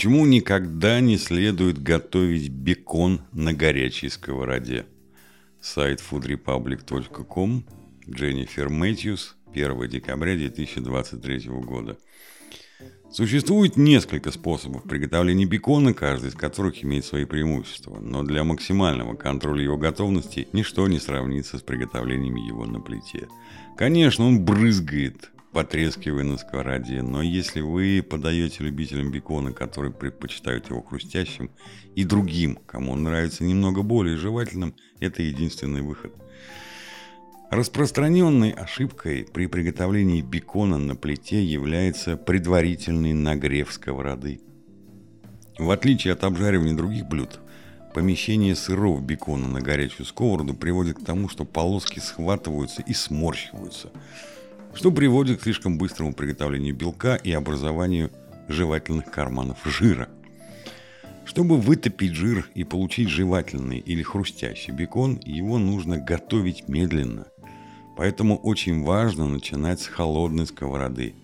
Почему никогда не следует готовить бекон на горячей сковороде? Сайт foodrepublic.com, Дженнифер Мэтьюс, 1 декабря 2023 года. Существует несколько способов приготовления бекона, каждый из которых имеет свои преимущества, но для максимального контроля его готовности ничто не сравнится с приготовлением его на плите. Конечно, он брызгает потрескивая на сковороде. Но если вы подаете любителям бекона, которые предпочитают его хрустящим, и другим, кому он нравится немного более жевательным, это единственный выход. Распространенной ошибкой при приготовлении бекона на плите является предварительный нагрев сковороды. В отличие от обжаривания других блюд, помещение сырого бекона на горячую сковороду приводит к тому, что полоски схватываются и сморщиваются – что приводит к слишком быстрому приготовлению белка и образованию жевательных карманов жира. Чтобы вытопить жир и получить жевательный или хрустящий бекон, его нужно готовить медленно. Поэтому очень важно начинать с холодной сковороды.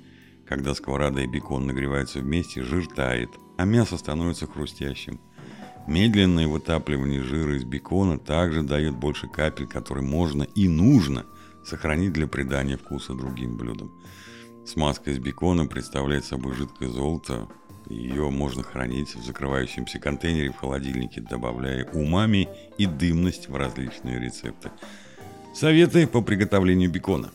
Когда сковорода и бекон нагреваются вместе, жир тает, а мясо становится хрустящим. Медленное вытапливание жира из бекона также дает больше капель, которые можно и нужно – сохранить для придания вкуса другим блюдам. Смазка из бекона представляет собой жидкое золото. Ее можно хранить в закрывающемся контейнере в холодильнике, добавляя умами и дымность в различные рецепты. Советы по приготовлению бекона.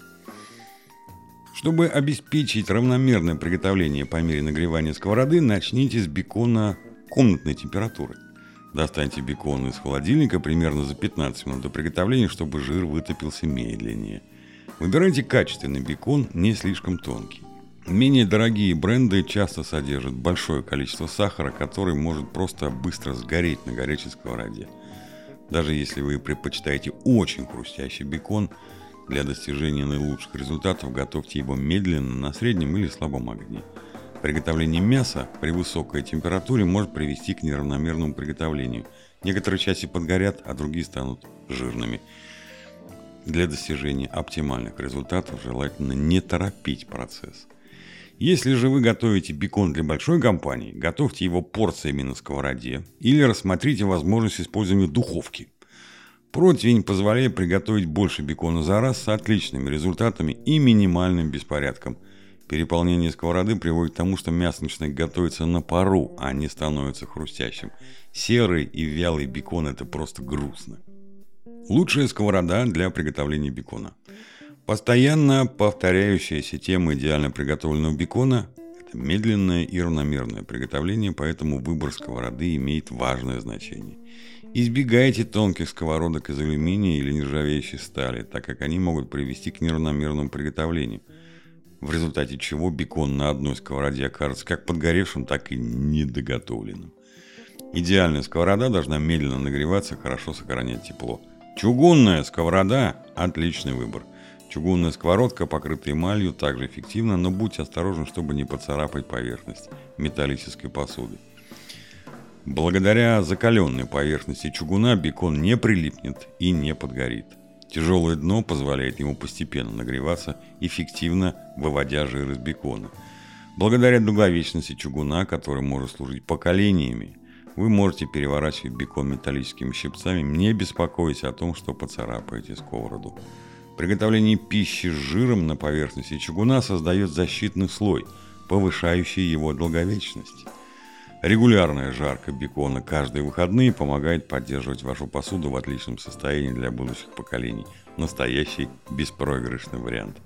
Чтобы обеспечить равномерное приготовление по мере нагревания сковороды, начните с бекона комнатной температуры – Достаньте бекон из холодильника примерно за 15 минут до приготовления, чтобы жир вытопился медленнее. Выбирайте качественный бекон, не слишком тонкий. Менее дорогие бренды часто содержат большое количество сахара, который может просто быстро сгореть на горячей сковороде. Даже если вы предпочитаете очень хрустящий бекон, для достижения наилучших результатов готовьте его медленно на среднем или слабом огне. Приготовление мяса при высокой температуре может привести к неравномерному приготовлению. Некоторые части подгорят, а другие станут жирными. Для достижения оптимальных результатов желательно не торопить процесс. Если же вы готовите бекон для большой компании, готовьте его порциями на сковороде или рассмотрите возможность использования духовки. Противень позволяет приготовить больше бекона за раз с отличными результатами и минимальным беспорядком – Переполнение сковороды приводит к тому, что мясо начинает готовиться на пару, а не становится хрустящим. Серый и вялый бекон – это просто грустно. Лучшая сковорода для приготовления бекона. Постоянно повторяющаяся тема идеально приготовленного бекона – это медленное и равномерное приготовление, поэтому выбор сковороды имеет важное значение. Избегайте тонких сковородок из алюминия или нержавеющей стали, так как они могут привести к неравномерному приготовлению – в результате чего бекон на одной сковороде окажется как подгоревшим, так и недоготовленным. Идеальная сковорода должна медленно нагреваться, хорошо сохранять тепло. Чугунная сковорода – отличный выбор. Чугунная сковородка, покрытая эмалью, также эффективна, но будьте осторожны, чтобы не поцарапать поверхность металлической посуды. Благодаря закаленной поверхности чугуна бекон не прилипнет и не подгорит. Тяжелое дно позволяет ему постепенно нагреваться, эффективно выводя жир из бекона. Благодаря долговечности чугуна, который может служить поколениями, вы можете переворачивать бекон металлическими щипцами, не беспокоясь о том, что поцарапаете сковороду. Приготовление пищи с жиром на поверхности чугуна создает защитный слой, повышающий его долговечность. Регулярная жарка бекона каждые выходные помогает поддерживать вашу посуду в отличном состоянии для будущих поколений. Настоящий беспроигрышный вариант.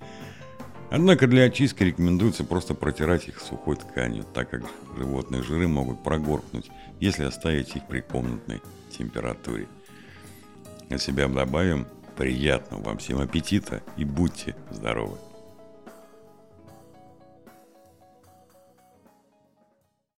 Однако для очистки рекомендуется просто протирать их сухой тканью, так как животные жиры могут прогоркнуть, если оставить их при комнатной температуре. От себя добавим приятного вам всем аппетита и будьте здоровы!